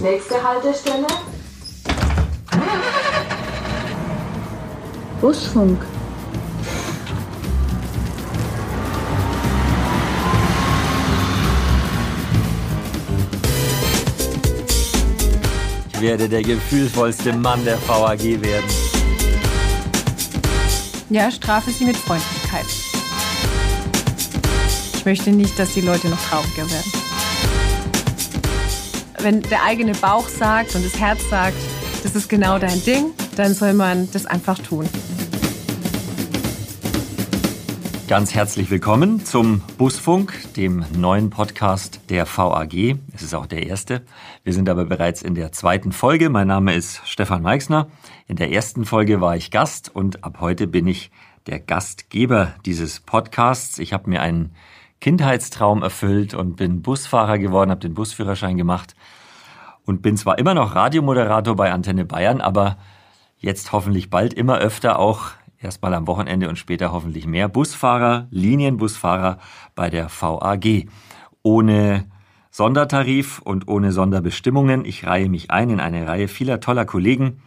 Nächste Haltestelle. Busfunk. Ich werde der gefühlvollste Mann der VAG werden. Ja, strafe sie mit Freundlichkeit. Ich möchte nicht, dass die Leute noch trauriger werden. Wenn der eigene Bauch sagt und das Herz sagt, das ist genau dein Ding, dann soll man das einfach tun. Ganz herzlich willkommen zum Busfunk, dem neuen Podcast der VAG. Es ist auch der erste. Wir sind aber bereits in der zweiten Folge. Mein Name ist Stefan Meixner. In der ersten Folge war ich Gast und ab heute bin ich der Gastgeber dieses Podcasts. Ich habe mir einen Kindheitstraum erfüllt und bin Busfahrer geworden, habe den Busführerschein gemacht und bin zwar immer noch Radiomoderator bei Antenne Bayern, aber jetzt hoffentlich bald immer öfter auch erstmal am Wochenende und später hoffentlich mehr Busfahrer, Linienbusfahrer bei der VAG. Ohne Sondertarif und ohne Sonderbestimmungen. Ich reihe mich ein in eine Reihe vieler toller Kollegen,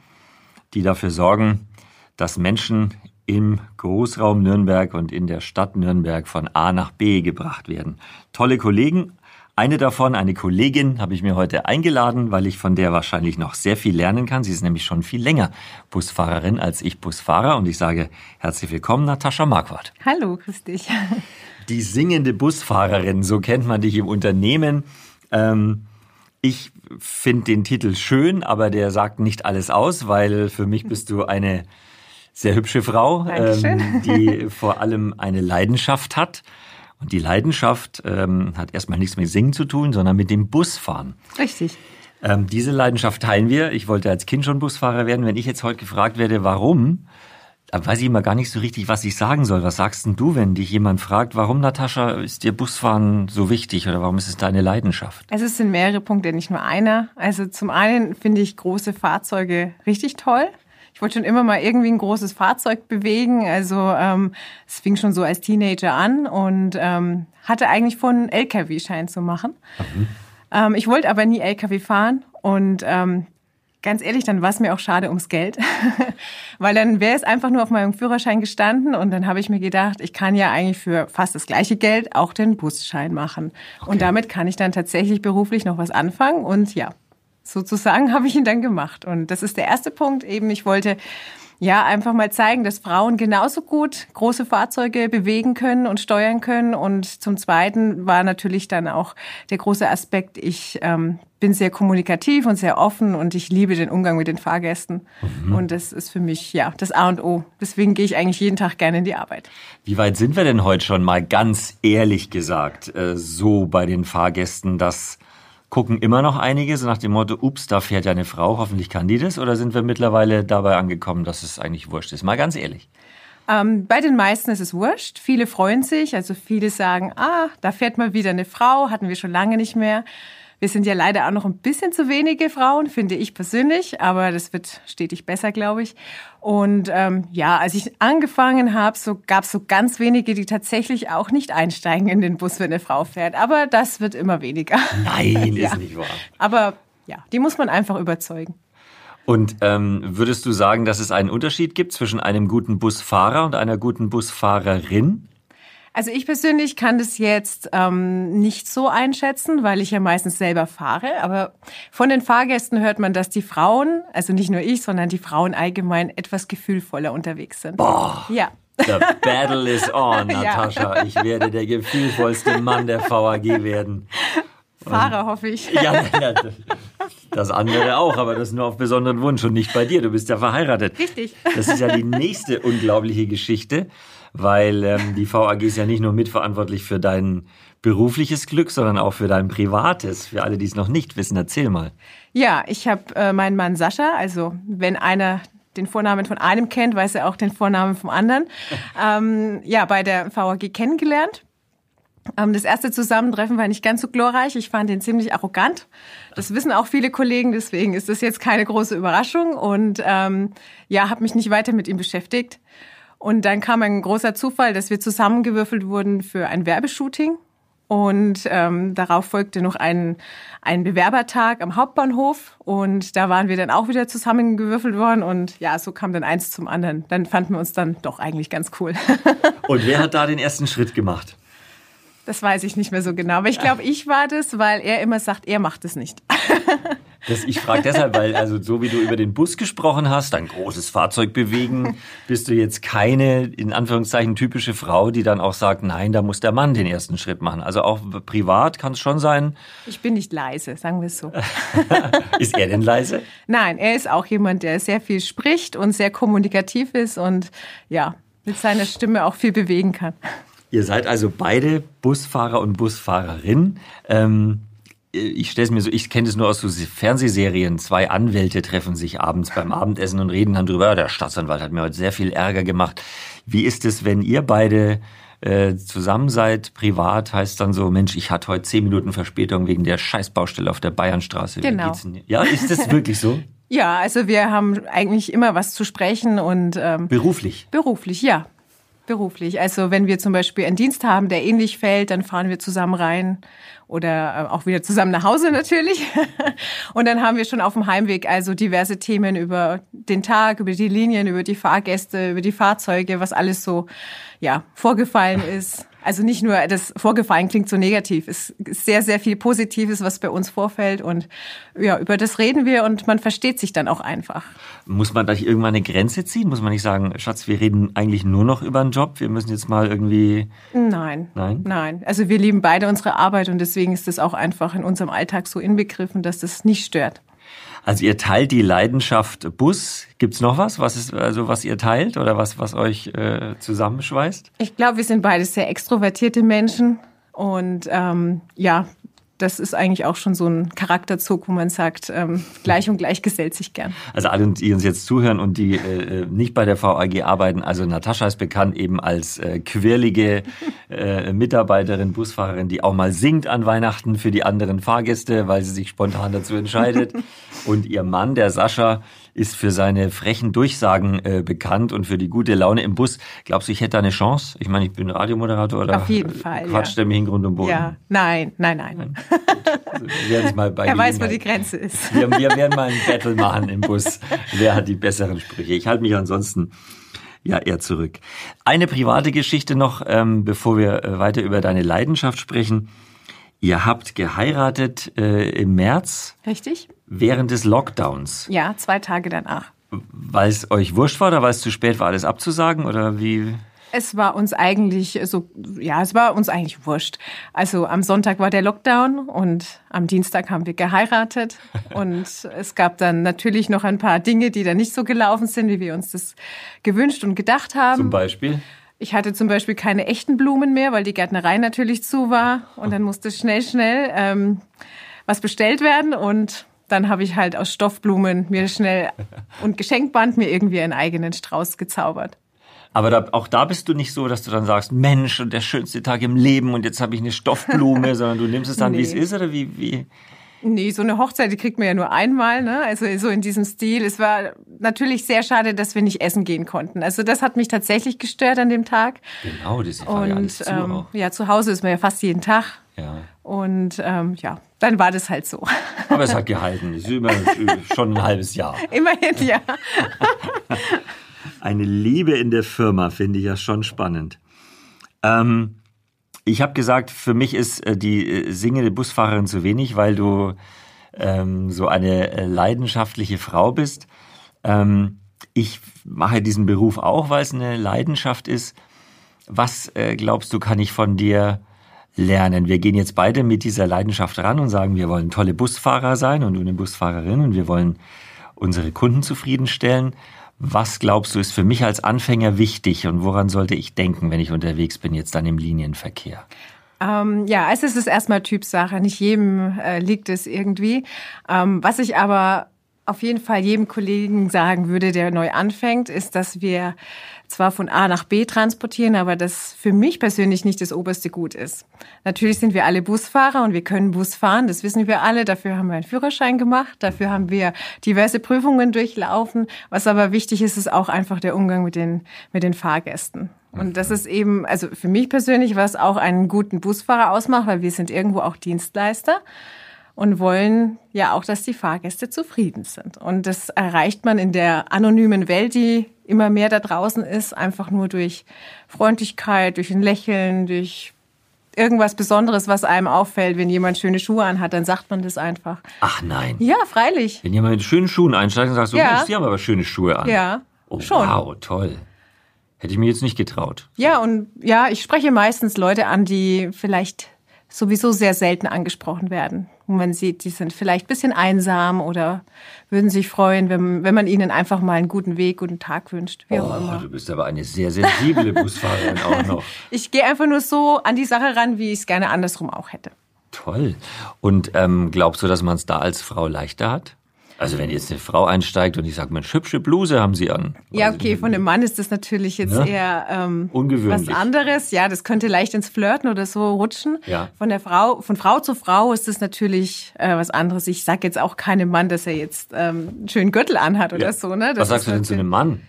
die dafür sorgen, dass Menschen im Großraum Nürnberg und in der Stadt Nürnberg von A nach B gebracht werden. Tolle Kollegen, eine davon, eine Kollegin, habe ich mir heute eingeladen, weil ich von der wahrscheinlich noch sehr viel lernen kann. Sie ist nämlich schon viel länger Busfahrerin als ich Busfahrer. Und ich sage herzlich willkommen, Natascha Marquardt. Hallo, grüß dich. Die singende Busfahrerin, so kennt man dich im Unternehmen. Ähm, ich finde den Titel schön, aber der sagt nicht alles aus, weil für mich bist du eine sehr hübsche Frau, ähm, die vor allem eine Leidenschaft hat und die Leidenschaft ähm, hat erstmal nichts mit Singen zu tun, sondern mit dem Busfahren. Richtig. Ähm, diese Leidenschaft teilen wir. Ich wollte als Kind schon Busfahrer werden. Wenn ich jetzt heute gefragt werde, warum, da weiß ich immer gar nicht so richtig, was ich sagen soll. Was sagst denn du, wenn dich jemand fragt, warum, Natascha, ist dir Busfahren so wichtig oder warum ist es deine Leidenschaft? Also es sind mehrere Punkte, nicht nur einer. Also zum einen finde ich große Fahrzeuge richtig toll. Ich wollte schon immer mal irgendwie ein großes Fahrzeug bewegen. Also ähm, es fing schon so als Teenager an und ähm, hatte eigentlich vor, einen LKW-Schein zu machen. Mhm. Ähm, ich wollte aber nie LKW fahren und ähm, ganz ehrlich, dann war es mir auch schade ums Geld, weil dann wäre es einfach nur auf meinem Führerschein gestanden und dann habe ich mir gedacht, ich kann ja eigentlich für fast das gleiche Geld auch den Busschein machen okay. und damit kann ich dann tatsächlich beruflich noch was anfangen und ja, sozusagen habe ich ihn dann gemacht. Und das ist der erste Punkt. Eben, ich wollte ja einfach mal zeigen, dass Frauen genauso gut große Fahrzeuge bewegen können und steuern können. Und zum Zweiten war natürlich dann auch der große Aspekt, ich ähm, bin sehr kommunikativ und sehr offen und ich liebe den Umgang mit den Fahrgästen. Mhm. Und das ist für mich ja das A und O. Deswegen gehe ich eigentlich jeden Tag gerne in die Arbeit. Wie weit sind wir denn heute schon mal ganz ehrlich gesagt äh, so bei den Fahrgästen, dass gucken immer noch einige, so nach dem Motto, ups, da fährt ja eine Frau, hoffentlich kann die das? Oder sind wir mittlerweile dabei angekommen, dass es eigentlich wurscht ist? Mal ganz ehrlich. Ähm, bei den meisten ist es wurscht. Viele freuen sich. Also viele sagen, ah, da fährt mal wieder eine Frau, hatten wir schon lange nicht mehr. Wir sind ja leider auch noch ein bisschen zu wenige Frauen, finde ich persönlich, aber das wird stetig besser, glaube ich. Und ähm, ja, als ich angefangen habe, so gab es so ganz wenige, die tatsächlich auch nicht einsteigen in den Bus, wenn eine Frau fährt. Aber das wird immer weniger. Nein, ja. ist nicht wahr. Aber ja, die muss man einfach überzeugen. Und ähm, würdest du sagen, dass es einen Unterschied gibt zwischen einem guten Busfahrer und einer guten Busfahrerin? Also ich persönlich kann das jetzt ähm, nicht so einschätzen, weil ich ja meistens selber fahre. Aber von den Fahrgästen hört man, dass die Frauen, also nicht nur ich, sondern die Frauen allgemein etwas gefühlvoller unterwegs sind. Boah. Ja. The battle is on, Natascha. Ja. Ich werde der gefühlvollste Mann der VAG werden. Fahrer, hoffe ich. Ja, ja, das andere auch, aber das nur auf besonderen Wunsch und nicht bei dir. Du bist ja verheiratet. Richtig. Das ist ja die nächste unglaubliche Geschichte weil ähm, die VAG ist ja nicht nur mitverantwortlich für dein berufliches Glück, sondern auch für dein privates. Für alle, die es noch nicht wissen, erzähl mal. Ja, ich habe äh, meinen Mann Sascha, also wenn einer den Vornamen von einem kennt, weiß er auch den Vornamen vom anderen, ähm, ja, bei der VAG kennengelernt. Ähm, das erste Zusammentreffen war nicht ganz so glorreich. Ich fand ihn ziemlich arrogant. Das wissen auch viele Kollegen, deswegen ist das jetzt keine große Überraschung. Und ähm, ja, habe mich nicht weiter mit ihm beschäftigt. Und dann kam ein großer Zufall, dass wir zusammengewürfelt wurden für ein Werbeshooting. Und ähm, darauf folgte noch ein, ein Bewerbertag am Hauptbahnhof. Und da waren wir dann auch wieder zusammengewürfelt worden. Und ja, so kam dann eins zum anderen. Dann fanden wir uns dann doch eigentlich ganz cool. Und wer hat da den ersten Schritt gemacht? Das weiß ich nicht mehr so genau. Aber ich glaube, ich war das, weil er immer sagt, er macht es nicht. Das, ich frage deshalb, weil also so wie du über den Bus gesprochen hast, ein großes Fahrzeug bewegen, bist du jetzt keine in Anführungszeichen typische Frau, die dann auch sagt, nein, da muss der Mann den ersten Schritt machen. Also auch privat kann es schon sein. Ich bin nicht leise, sagen wir es so. ist er denn leise? Nein, er ist auch jemand, der sehr viel spricht und sehr kommunikativ ist und ja, mit seiner Stimme auch viel bewegen kann. Ihr seid also beide Busfahrer und Busfahrerin. Ähm, ich stelle es mir so, ich kenne es nur aus so Fernsehserien. Zwei Anwälte treffen sich abends beim Abendessen und reden dann drüber. Der Staatsanwalt hat mir heute sehr viel Ärger gemacht. Wie ist es, wenn ihr beide äh, zusammen seid, privat, heißt dann so, Mensch, ich hatte heute zehn Minuten Verspätung wegen der Scheißbaustelle auf der Bayernstraße. Genau. Ja, ist das wirklich so? ja, also wir haben eigentlich immer was zu sprechen und ähm, beruflich. Beruflich, ja. Beruflich. Also wenn wir zum Beispiel einen Dienst haben, der ähnlich fällt, dann fahren wir zusammen rein oder äh, auch wieder zusammen nach Hause natürlich. Und dann haben wir schon auf dem Heimweg also diverse Themen über den Tag, über die Linien, über die Fahrgäste, über die Fahrzeuge, was alles so ja vorgefallen ist. Also nicht nur das Vorgefallen klingt so negativ. Es ist sehr, sehr viel Positives, was bei uns vorfällt. Und ja, über das reden wir und man versteht sich dann auch einfach. Muss man da irgendwann eine Grenze ziehen? Muss man nicht sagen, Schatz, wir reden eigentlich nur noch über einen Job? Wir müssen jetzt mal irgendwie. Nein. Nein? Nein. Also wir lieben beide unsere Arbeit und deswegen ist das auch einfach in unserem Alltag so inbegriffen, dass das nicht stört. Also ihr teilt die Leidenschaft Bus. Gibt's noch was, was ist also was ihr teilt oder was was euch äh, zusammenschweißt? Ich glaube, wir sind beide sehr extrovertierte Menschen und ähm, ja, das ist eigentlich auch schon so ein Charakterzug, wo man sagt, ähm, gleich und gleich gesellt sich gern. Also alle, die uns jetzt zuhören und die äh, äh nicht bei der VAG arbeiten, also Natascha ist bekannt eben als äh, quirlige äh, Mitarbeiterin, Busfahrerin, die auch mal singt an Weihnachten für die anderen Fahrgäste, weil sie sich spontan dazu entscheidet. und ihr Mann, der Sascha, ist für seine frechen Durchsagen äh, bekannt und für die gute Laune im Bus. Glaubst du, ich hätte da eine Chance? Ich meine, ich bin Radiomoderator oder Auf jeden Fall, quatscht ja. er mich in Grund und Boden? Ja, nein, nein, nein. Also, wir mal bei er weiß, wo die Grenze ist. Wir, wir werden mal ein Battle machen im Bus. Wer hat die besseren Sprüche? Ich halte mich ansonsten ja eher zurück. Eine private Geschichte noch, ähm, bevor wir äh, weiter über deine Leidenschaft sprechen. Ihr habt geheiratet äh, im März. Richtig. Während des Lockdowns. Ja, zwei Tage danach. Weil es euch wurscht war oder weil es zu spät war, alles abzusagen oder wie? Es war uns eigentlich so, ja, es war uns eigentlich wurscht. Also am Sonntag war der Lockdown und am Dienstag haben wir geheiratet. Und es gab dann natürlich noch ein paar Dinge, die da nicht so gelaufen sind, wie wir uns das gewünscht und gedacht haben. Zum Beispiel? Ich hatte zum Beispiel keine echten Blumen mehr, weil die Gärtnerei natürlich zu war. Und dann musste schnell, schnell ähm, was bestellt werden. Und dann habe ich halt aus Stoffblumen mir schnell und Geschenkband mir irgendwie einen eigenen Strauß gezaubert. Aber da, auch da bist du nicht so, dass du dann sagst, Mensch, und der schönste Tag im Leben und jetzt habe ich eine Stoffblume, sondern du nimmst es dann, nee. wie es ist oder wie, wie? Nee, so eine Hochzeit, die kriegt man ja nur einmal, ne? Also so in diesem Stil. Es war natürlich sehr schade, dass wir nicht essen gehen konnten. Also das hat mich tatsächlich gestört an dem Tag. Genau, das war ja alles zu ähm, auch. Ja, zu Hause ist man ja fast jeden Tag. Ja. Und ähm, ja, dann war das halt so. Aber es hat gehalten. Es ist immer schon ein halbes Jahr. Immerhin, ja. Eine Liebe in der Firma finde ich ja schon spannend. Ähm, ich habe gesagt, für mich ist äh, die äh, singende Busfahrerin zu wenig, weil du ähm, so eine äh, leidenschaftliche Frau bist. Ähm, ich mache diesen Beruf auch, weil es eine Leidenschaft ist. Was äh, glaubst du, kann ich von dir lernen? Wir gehen jetzt beide mit dieser Leidenschaft ran und sagen, wir wollen tolle Busfahrer sein und eine Busfahrerin und wir wollen unsere Kunden zufriedenstellen. Was glaubst du, ist für mich als Anfänger wichtig und woran sollte ich denken, wenn ich unterwegs bin, jetzt dann im Linienverkehr? Ähm, ja, es ist erstmal Typsache. Nicht jedem äh, liegt es irgendwie. Ähm, was ich aber auf jeden Fall jedem Kollegen sagen würde, der neu anfängt, ist, dass wir zwar von A nach B transportieren, aber das für mich persönlich nicht das oberste Gut ist. Natürlich sind wir alle Busfahrer und wir können Bus fahren, das wissen wir alle. Dafür haben wir einen Führerschein gemacht, dafür haben wir diverse Prüfungen durchlaufen. Was aber wichtig ist, ist auch einfach der Umgang mit den, mit den Fahrgästen. Und das ist eben, also für mich persönlich, was auch einen guten Busfahrer ausmacht, weil wir sind irgendwo auch Dienstleister und wollen ja auch, dass die Fahrgäste zufrieden sind. Und das erreicht man in der anonymen Welt, die immer mehr da draußen ist, einfach nur durch Freundlichkeit, durch ein Lächeln, durch irgendwas Besonderes, was einem auffällt. Wenn jemand schöne Schuhe anhat, dann sagt man das einfach. Ach nein. Ja, freilich. Wenn jemand mit schönen Schuhen einsteigt und sagt, so, Ja. Sie haben aber schöne Schuhe an. Ja, Oh, schon. wow, toll. Hätte ich mir jetzt nicht getraut. Ja, und ja, ich spreche meistens Leute an, die vielleicht sowieso sehr selten angesprochen werden. Wo man sieht, die sind vielleicht ein bisschen einsam oder würden sich freuen, wenn, wenn man ihnen einfach mal einen guten Weg, guten Tag wünscht, wie auch Oh, immer. du bist aber eine sehr sensible Busfahrerin auch noch. Ich gehe einfach nur so an die Sache ran, wie ich es gerne andersrum auch hätte. Toll. Und ähm, glaubst du, dass man es da als Frau leichter hat? Also wenn jetzt eine Frau einsteigt und ich sage, Mensch, hübsche Bluse haben Sie an. Ja, okay, von einem Mann ist das natürlich jetzt Ja. eher ähm, Ungewöhnlich. was anderes. Ja, das könnte leicht ins Flirten oder so rutschen. Ja. Von der Frau, von Frau zu Frau ist das natürlich äh, was anderes. Ich sag jetzt auch keinem Mann, dass er jetzt ähm, einen schönen Gürtel anhat oder Ja. so. Ne? Das Was sagst du denn zu einem Mann?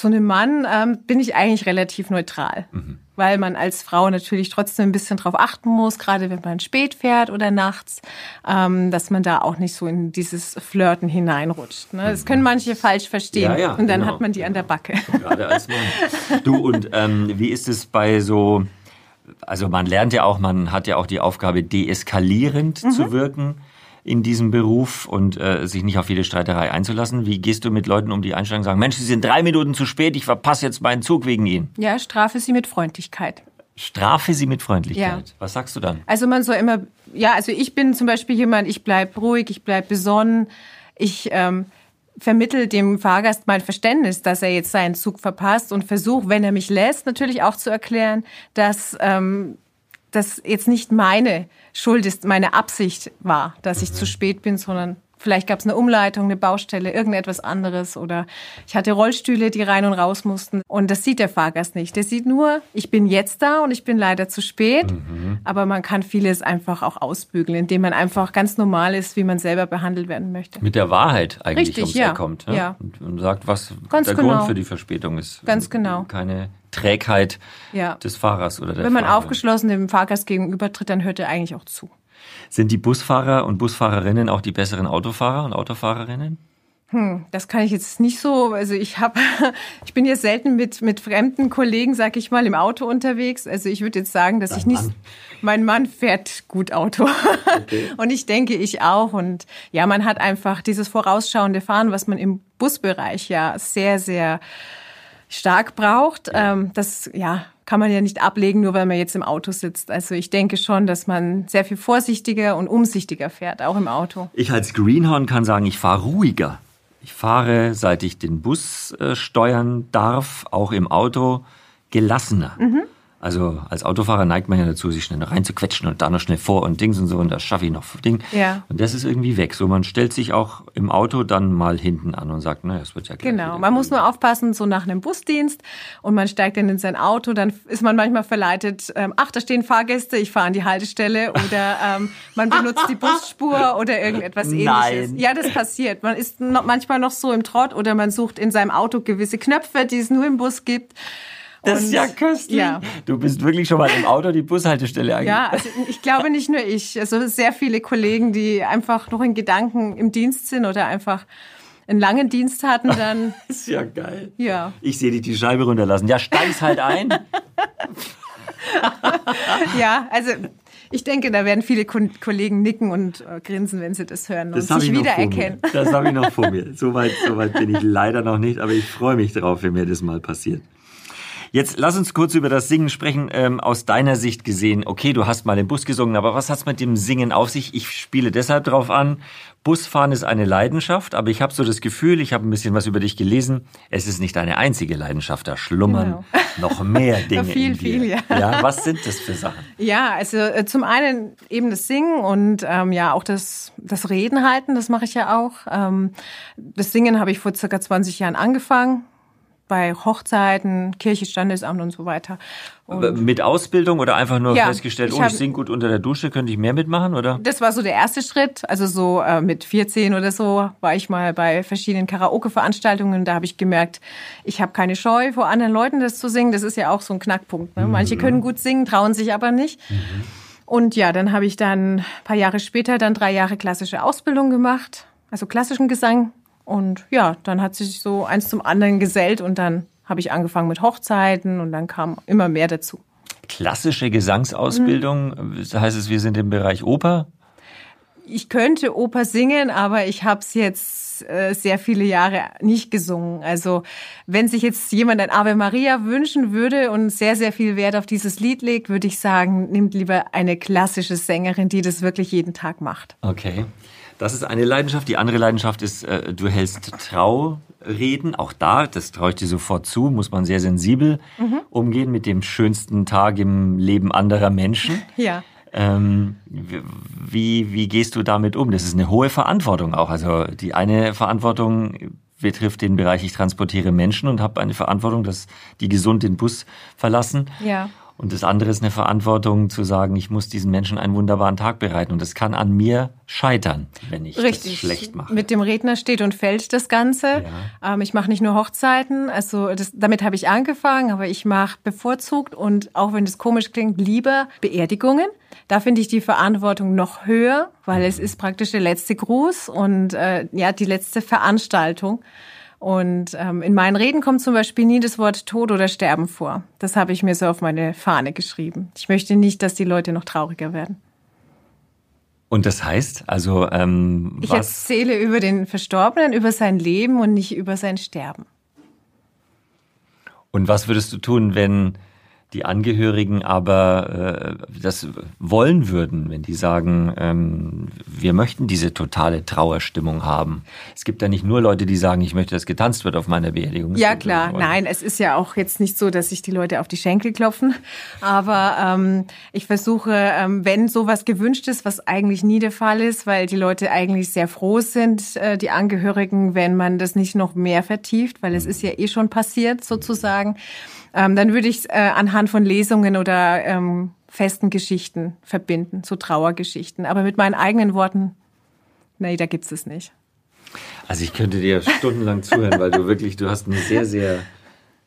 Zu einem Mann ähm, bin ich eigentlich relativ neutral, Mhm. weil man als Frau natürlich trotzdem ein bisschen drauf achten muss, gerade wenn man spät fährt oder nachts, ähm, dass man da auch nicht so in dieses Flirten hineinrutscht. Ne? Das können manche falsch verstehen Ja, ja, und dann genau. hat man die an der Backe. Gerade als Mann. Du, und ähm, wie ist es bei so, also man lernt ja auch, man hat ja auch die Aufgabe, deeskalierend Mhm. zu wirken in diesem Beruf und äh, sich nicht auf jede Streiterei einzulassen. Wie gehst du mit Leuten um, die einsteigen und sagen, Mensch, Sie sind drei Minuten zu spät, ich verpasse jetzt meinen Zug wegen Ihnen. Ja, strafe sie mit Freundlichkeit. Strafe sie mit Freundlichkeit. Ja. Was sagst du dann? Also man soll immer, ja, also ich bin zum Beispiel jemand, ich bleib ruhig, ich bleib besonnen, ich ähm, vermittel dem Fahrgast mein Verständnis, dass er jetzt seinen Zug verpasst und versuche, wenn er mich lässt, natürlich auch zu erklären, dass ähm, das jetzt nicht meine Schuld ist, meine Absicht war, dass ich zu spät bin, sondern vielleicht gab es eine Umleitung, eine Baustelle, irgendetwas anderes oder ich hatte Rollstühle, die rein und raus mussten und das sieht der Fahrgast nicht. Der sieht nur, ich bin jetzt da und ich bin leider zu spät, aber man kann vieles einfach auch ausbügeln, indem man einfach ganz normal ist, wie man selber behandelt werden möchte. Mit der Wahrheit eigentlich Richtig, ums ja. Eck kommt. Ne? Ja. Und, und sagt, was Ganz der genau. Grund für die Verspätung ist. Ganz genau. Keine Trägheit Ja. des Fahrers oder der Wenn man Fahrerin. aufgeschlossen dem Fahrgast gegenübertritt, dann hört er eigentlich auch zu. Sind die Busfahrer und Busfahrerinnen auch die besseren Autofahrer und Autofahrerinnen? Das kann ich jetzt nicht so. Also ich habe, ich bin jetzt selten mit mit fremden Kollegen, sag ich mal, im Auto unterwegs. Also ich würde jetzt sagen, dass ich nicht. Mann. Mein Mann fährt gut Auto und ich denke ich auch. Und ja, man hat einfach dieses vorausschauende Fahren, was man im Busbereich ja sehr sehr stark braucht. Ähm, das ja kann man ja nicht ablegen, nur weil man jetzt im Auto sitzt. Also ich denke schon, dass man sehr viel vorsichtiger und umsichtiger fährt, auch im Auto. Ich als Greenhorn kann sagen, ich fahre ruhiger. Ich fahre, seit ich den Bus äh, steuern darf, auch im Auto, gelassener. Mhm. Also als Autofahrer neigt man ja dazu, sich schnell reinzuquetschen und da noch schnell vor und Dings und so und das schaffe ich noch Ding. Ja. Und das ist irgendwie weg. So, man stellt sich auch im Auto dann mal hinten an und sagt, naja, es wird ja gleich Genau, man muss nur aufpassen, so nach einem Busdienst und man steigt dann in sein Auto, dann ist man manchmal verleitet, ähm, ach, da stehen Fahrgäste, ich fahre an die Haltestelle oder ähm, man benutzt die Busspur oder irgendetwas ähnliches. Nein. Ja, das passiert. Man ist noch, manchmal noch so im Trott oder man sucht in seinem Auto gewisse Knöpfe, die es nur im Bus gibt. Das ist Und- ja köstlich. Ja. Du bist wirklich schon mal im Auto die Bushaltestelle angekommen. Ja, also ich glaube nicht nur ich, also sehr viele Kollegen, die einfach noch in Gedanken im Dienst sind oder einfach einen langen Dienst hatten, dann Das ist ja geil. ja. Ich sehe dich die Scheibe runterlassen. Ja, steig's halt ein. Ja, also ich denke, da werden viele Ko- Kollegen nicken und äh, grinsen, wenn sie das hören und hab sich wiedererkennen. Das habe ich noch vor mir. So weit, so weit bin ich leider noch nicht, aber ich freue mich drauf, wenn mir das mal passiert. Jetzt lass uns kurz über das Singen sprechen. Ähm, aus deiner Sicht gesehen, okay, du hast mal im Bus gesungen, aber was hat's mit dem Singen auf sich? Ich spiele deshalb drauf an. Busfahren ist eine Leidenschaft, aber ich habe so das Gefühl, ich habe ein bisschen was über dich gelesen. Es ist nicht deine einzige Leidenschaft, da schlummern genau. noch mehr Dinge viel, in dir. Viel, ja. ja. Was sind das für Sachen? Ja, also äh, zum einen eben das Singen und ähm, ja auch das, das Reden halten, das mache ich ja auch. Ähm, das Singen habe ich vor circa 20 Jahren angefangen bei Hochzeiten, Kirche, Standesamt und so weiter. Und mit Ausbildung oder einfach nur ja, festgestellt, ich oh, ich singe gut unter der Dusche, könnte ich mehr mitmachen, oder? Das war so der erste Schritt. Also so äh, mit 14 oder so war ich mal bei verschiedenen Karaoke-Veranstaltungen. Da habe ich gemerkt, ich habe keine Scheu, vor anderen Leuten das zu singen. Das ist ja auch so ein Knackpunkt. Ne? Manche mhm. können gut singen, trauen sich aber nicht. Mhm. Und ja, dann habe ich dann ein paar Jahre später dann drei Jahre klassische Ausbildung gemacht, also klassischen Gesang und ja, dann hat sich so eins zum anderen gesellt und dann habe ich angefangen mit Hochzeiten und dann kam immer mehr dazu. Klassische Gesangsausbildung, mhm. heißt es, wir sind im Bereich Oper? Ich könnte Oper singen, aber ich habe es jetzt äh, sehr viele Jahre nicht gesungen. Also wenn sich jetzt jemand ein Ave Maria wünschen würde und sehr, sehr viel Wert auf dieses Lied legt, würde ich sagen, nimmt lieber eine klassische Sängerin, die das wirklich jeden Tag macht. Okay. Das ist eine Leidenschaft. Die andere Leidenschaft ist, äh, du hältst Traureden. Auch da, das traue ich dir sofort zu, muss man sehr sensibel mhm. umgehen mit dem schönsten Tag im Leben anderer Menschen. Ja. Ähm, wie, wie gehst du damit um? Das ist eine hohe Verantwortung auch. Also die eine Verantwortung betrifft den Bereich, ich transportiere Menschen und habe eine Verantwortung, dass die gesund den Bus verlassen. Ja. Und das andere ist eine Verantwortung zu sagen, ich muss diesen Menschen einen wunderbaren Tag bereiten. Und das kann an mir scheitern, wenn ich Richtig. das schlecht mache. Mit dem Redner steht und fällt das Ganze. Ja. Ähm, ich mache nicht nur Hochzeiten, also das, damit habe ich angefangen, aber ich mache bevorzugt und auch wenn das komisch klingt, lieber Beerdigungen. Da finde ich die Verantwortung noch höher, weil mhm. es ist praktisch der letzte Gruß und äh, ja die letzte Veranstaltung. Und ähm, in meinen Reden kommt zum Beispiel nie das Wort Tod oder Sterben vor. Das habe ich mir so auf meine Fahne geschrieben. Ich möchte nicht, dass die Leute noch trauriger werden. Und das heißt, also ähm, ich erzähle über den Verstorbenen, über sein Leben und nicht über sein Sterben. Und was würdest du tun, wenn die Angehörigen aber äh, das wollen würden, wenn die sagen, ähm, wir möchten diese totale Trauerstimmung haben. Es gibt ja nicht nur Leute, die sagen, ich möchte, dass getanzt wird auf meiner Beerdigung. Ja klar, nein, es ist ja auch jetzt nicht so, dass sich die Leute auf die Schenkel klopfen, aber ähm, ich versuche, ähm, wenn sowas gewünscht ist, was eigentlich nie der Fall ist, weil die Leute eigentlich sehr froh sind, äh, die Angehörigen, wenn man das nicht noch mehr vertieft, weil es ist ja eh schon passiert sozusagen ähm, dann würde ich es äh, anhand von Lesungen oder ähm, festen Geschichten verbinden, so Trauergeschichten. Aber mit meinen eigenen Worten, nee, da gibt's es nicht. Also ich könnte dir stundenlang zuhören, weil du wirklich, du hast eine sehr, sehr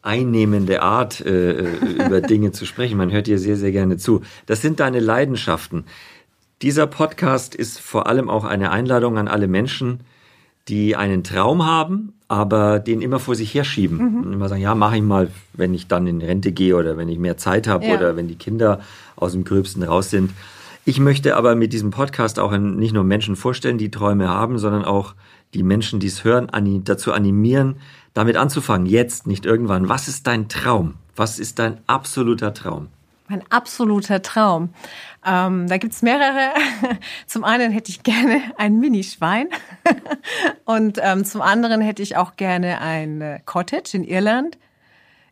einnehmende Art, äh, äh, über Dinge zu sprechen. Man hört dir sehr, sehr gerne zu. Das sind deine Leidenschaften. Dieser Podcast ist vor allem auch eine Einladung an alle Menschen, die einen Traum haben, aber den immer vor sich herschieben. Mhm. Und immer sagen, ja, mache ich mal, wenn ich dann in Rente gehe oder wenn ich mehr Zeit habe ja. oder wenn die Kinder aus dem Gröbsten raus sind. Ich möchte aber mit diesem Podcast auch nicht nur Menschen vorstellen, die Träume haben, sondern auch die Menschen, die es hören, dazu animieren, damit anzufangen. Jetzt, nicht irgendwann. Was ist dein Traum? Was ist dein absoluter Traum? Mein absoluter Traum. Ähm, da gibt's mehrere. Zum einen hätte ich gerne ein Minischwein und ähm, zum anderen hätte ich auch gerne ein äh, Cottage in Irland.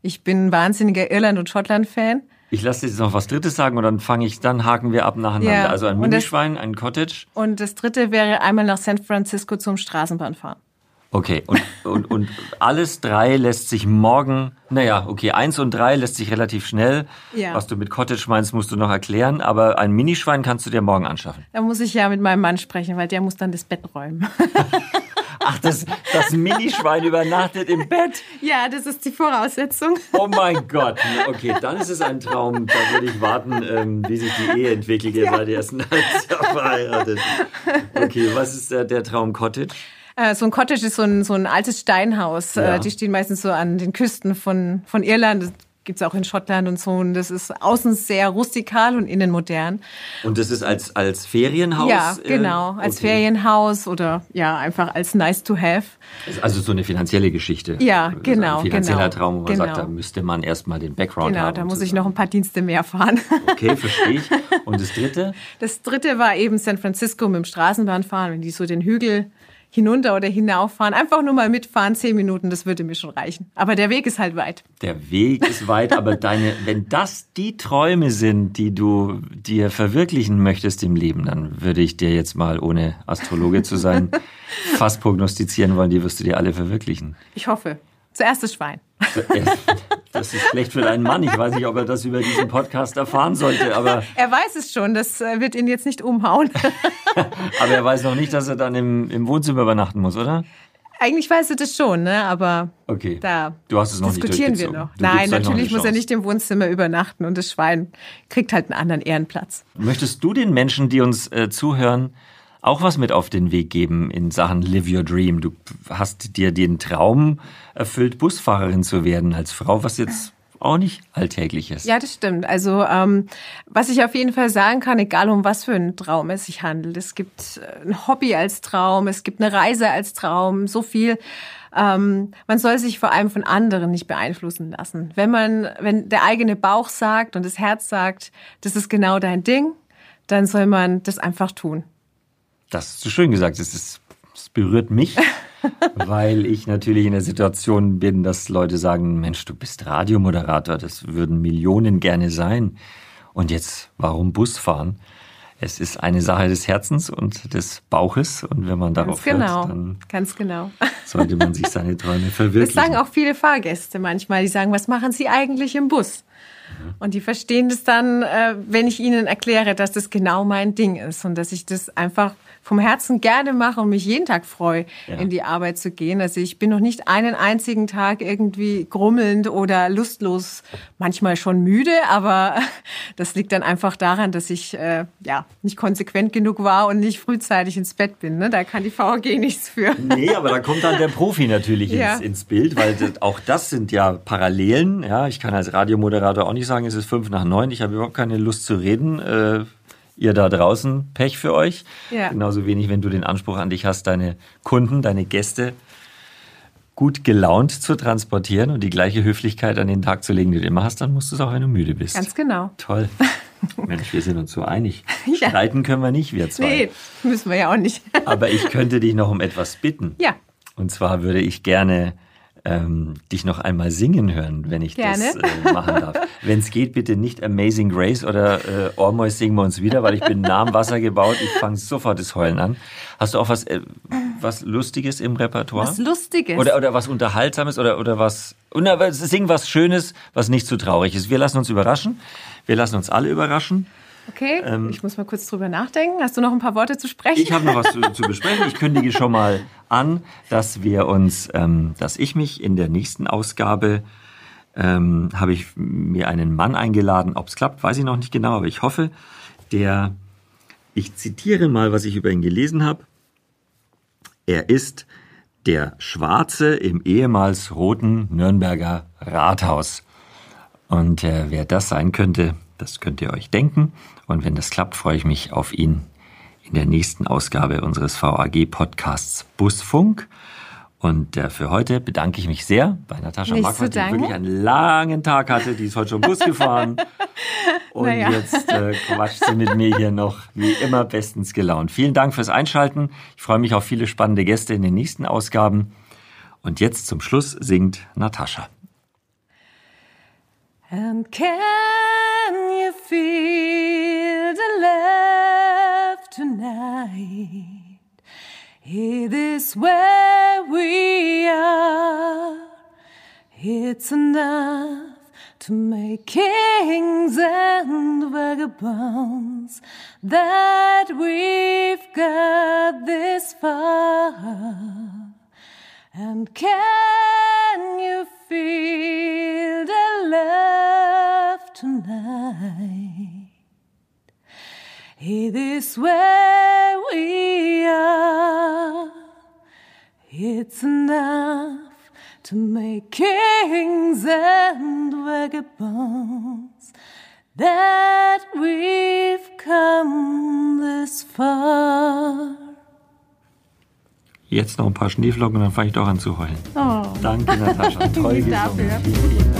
Ich bin ein wahnsinniger Irland- und Schottland-Fan. Ich lasse jetzt noch was Drittes sagen und dann fange ich, dann haken wir ab nacheinander. Ja, also ein Minischwein, ein Cottage. Und das Dritte wäre einmal nach San Francisco zum Straßenbahnfahren. Okay, und, und, und alles drei lässt sich morgen, naja, okay, eins und drei lässt sich relativ schnell. Ja. Was du mit Cottage meinst, musst du noch erklären, aber ein Minischwein kannst du dir morgen anschaffen. Da muss ich ja mit meinem Mann sprechen, weil der muss dann das Bett räumen. Ach, das, das Minischwein übernachtet im Bett? Ja, das ist die Voraussetzung. Oh mein Gott. Okay, dann ist es ein Traum. Da würde ich warten, ähm, wie sich die Ehe entwickelt. Ihr ja. seid erst ein halbes Jahr verheiratet. Okay, was ist der, der Traum Cottage? Äh, so ein Cottage ist so ein, so ein altes Steinhaus. Äh, ja. Die stehen meistens so an den Küsten von, von Irland. gibt's auch in Schottland und so. Und das ist außen sehr rustikal und innen modern. Und das ist als, als Ferienhaus? Ja, genau. Als okay. Ferienhaus oder ja, einfach als nice to have. Also so eine finanzielle Geschichte. Ja, Also genau, Ein finanzieller genau, Traum, wo man genau. sagt, da müsste man erstmal den Background Genau, haben. da muss ich sozusagen. noch ein paar Dienste mehr fahren. Okay, verstehe ich. Und das dritte? Das dritte war eben San Francisco mit dem Straßenbahnfahren, wenn die so den Hügel hinunter oder hinauffahren. Einfach nur mal mitfahren, zehn Minuten, das würde mir schon reichen. Aber der Weg ist halt weit. Der Weg ist weit, aber deine, wenn das die Träume sind, die du dir verwirklichen möchtest im Leben, dann würde ich dir jetzt mal, ohne Astrologe zu sein, fast prognostizieren wollen, die wirst du dir alle verwirklichen. Ich hoffe. Zuerst das Schwein. Das ist schlecht für deinen Mann. Ich weiß nicht, ob er das über diesen Podcast erfahren sollte, aber, Er weiß es schon, das äh, wird ihn jetzt nicht umhauen. aber er weiß noch nicht, dass er dann im, im Wohnzimmer übernachten muss, oder? Eigentlich weiß er das schon, ne? aber Okay. da Du hast es noch nicht diskutieren wir durchgezogen. noch. Du Nein, noch natürlich eine muss er nicht im Wohnzimmer übernachten und das Schwein kriegt halt einen anderen Ehrenplatz. Möchtest du den Menschen, die uns äh, zuhören, auch was mit auf den Weg geben in Sachen Live Your Dream? Du hast dir den Traum erfüllt, Busfahrerin zu werden als Frau, was jetzt auch nicht alltäglich ist. Ja, das stimmt. Also ähm, was ich auf jeden Fall sagen kann, egal um was für einen Traum es sich handelt, es gibt äh, ein Hobby als Traum, es gibt eine Reise als Traum, so viel. Ähm, man soll sich vor allem von anderen nicht beeinflussen lassen. Wenn man, wenn der eigene Bauch sagt und das Herz sagt, das ist genau dein Ding, dann soll man das einfach tun. Das hast du schön gesagt. Es, ist, es berührt mich, weil ich natürlich in der Situation bin, dass Leute sagen, Mensch, du bist Radiomoderator, das würden Millionen gerne sein. Und jetzt, warum Bus fahren? Es ist eine Sache des Herzens und des Bauches. Und wenn man darauf Ganz genau, hört, dann ganz genau. sollte man sich seine Träume Das verwirklichen. sagen auch viele Fahrgäste manchmal. Die sagen, was machen Sie eigentlich im Bus? Und die verstehen das dann, äh, wenn ich ihnen erkläre, dass das genau mein Ding ist und dass ich das einfach vom Herzen gerne mache und mich jeden Tag freue, Ja. in die Arbeit zu gehen. Also ich bin noch nicht einen einzigen Tag irgendwie grummelnd oder lustlos, manchmal schon müde, aber das liegt dann einfach daran, dass ich äh, ja nicht konsequent genug war und nicht frühzeitig ins Bett bin. Ne? Da kann die VAG nichts für. Nee, aber da kommt dann der Profi natürlich Ja. ins, ins Bild, weil das, auch das sind ja Parallelen. Ja, ich kann als Radiomoderator auch nicht sagen, es ist fünf nach neun. Ich habe überhaupt keine Lust zu reden. Äh, ihr da draußen, Pech für euch. Ja. Genauso wenig, wenn du den Anspruch an dich hast, deine Kunden, deine Gäste gut gelaunt zu transportieren und die gleiche Höflichkeit an den Tag zu legen, die du immer hast, dann musst du es auch, wenn du müde bist. Ganz genau. Toll. Mensch, wir sind uns so einig. Ja. Streiten können wir nicht, wir zwei. Nee, müssen wir ja auch nicht. Aber ich könnte dich noch um etwas bitten. Ja. Und zwar würde ich gerne ähm, dich noch einmal singen hören, wenn ich Gerne. das äh, machen darf. Wenn es geht, bitte nicht Amazing Grace oder äh, Ormois singen wir uns wieder, weil ich bin nah am Wasser gebaut. Ich fange sofort das Heulen an. Hast du auch was, äh, was Lustiges im Repertoire? Was Lustiges. Oder, oder was Unterhaltsames oder, oder was. Na, sing was Schönes, was nicht zu traurig ist. Wir lassen uns überraschen. Wir lassen uns alle überraschen. Okay, ich muss mal kurz drüber nachdenken. Hast du noch ein paar Worte zu sprechen? Ähm, Ich habe noch was zu, zu besprechen. Ich kündige schon mal an, dass wir uns, ähm, dass ich mich in der nächsten Ausgabe ähm, habe ich mir einen Mann eingeladen. Ob es klappt, weiß ich noch nicht genau, aber ich hoffe, der, ich zitiere mal, was ich über ihn gelesen habe. Er ist der Schwarze im ehemals roten Nürnberger Rathaus. Und äh, wer das sein könnte, das könnt ihr euch denken. Und wenn das klappt, freue ich mich auf ihn in der nächsten Ausgabe unseres VAG-Podcasts Busfunk. Und äh, für heute bedanke ich mich sehr bei Natascha Marquardt, die wirklich einen langen Tag hatte. Die ist heute schon Bus gefahren. Und Naja. jetzt äh, quatscht sie mit mir hier noch wie immer bestens gelaunt. Vielen Dank fürs Einschalten. Ich freue mich auf viele spannende Gäste in den nächsten Ausgaben. Und jetzt zum Schluss singt Natascha. And can you feel the love tonight? It is where we are. It's enough to make kings and vagabonds that we've got this far. And can you feel tonight? It is where we are. It's enough to make kings and vagabonds that we've come this far. Jetzt noch ein paar Schneeflocken und dann fange ich doch an zu heulen. Oh. Danke, Natascha. Toll gesungen. dafür.